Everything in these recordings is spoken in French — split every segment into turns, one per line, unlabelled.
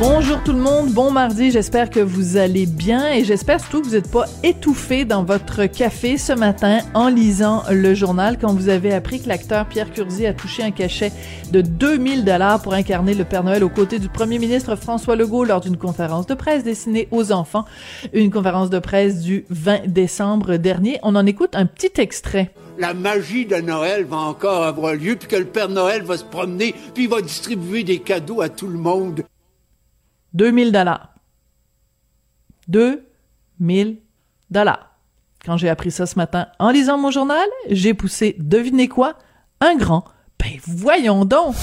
Bonjour tout le monde, bon mardi, j'espère que vous allez bien et j'espère surtout que vous n'êtes pas étouffé dans votre café ce matin en lisant le journal quand vous avez appris que l'acteur Pierre Curzi a touché un cachet de 2000 dollars pour incarner le Père Noël aux côtés du premier ministre François Legault lors d'une conférence de presse destinée aux enfants, une conférence de presse du 20 décembre dernier. On en écoute un petit extrait
la magie de Noël va encore avoir lieu, puis que le Père Noël va se promener, puis va distribuer des cadeaux à tout le monde.
2000 dollars. 2000 dollars. Quand j'ai appris ça ce matin en lisant mon journal, j'ai poussé, devinez quoi? Un grand. Ben voyons donc!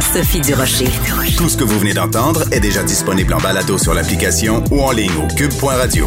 Sophie Durocher.
Tout ce que vous venez d'entendre est déjà disponible en balado sur l'application ou en ligne au cube.radio.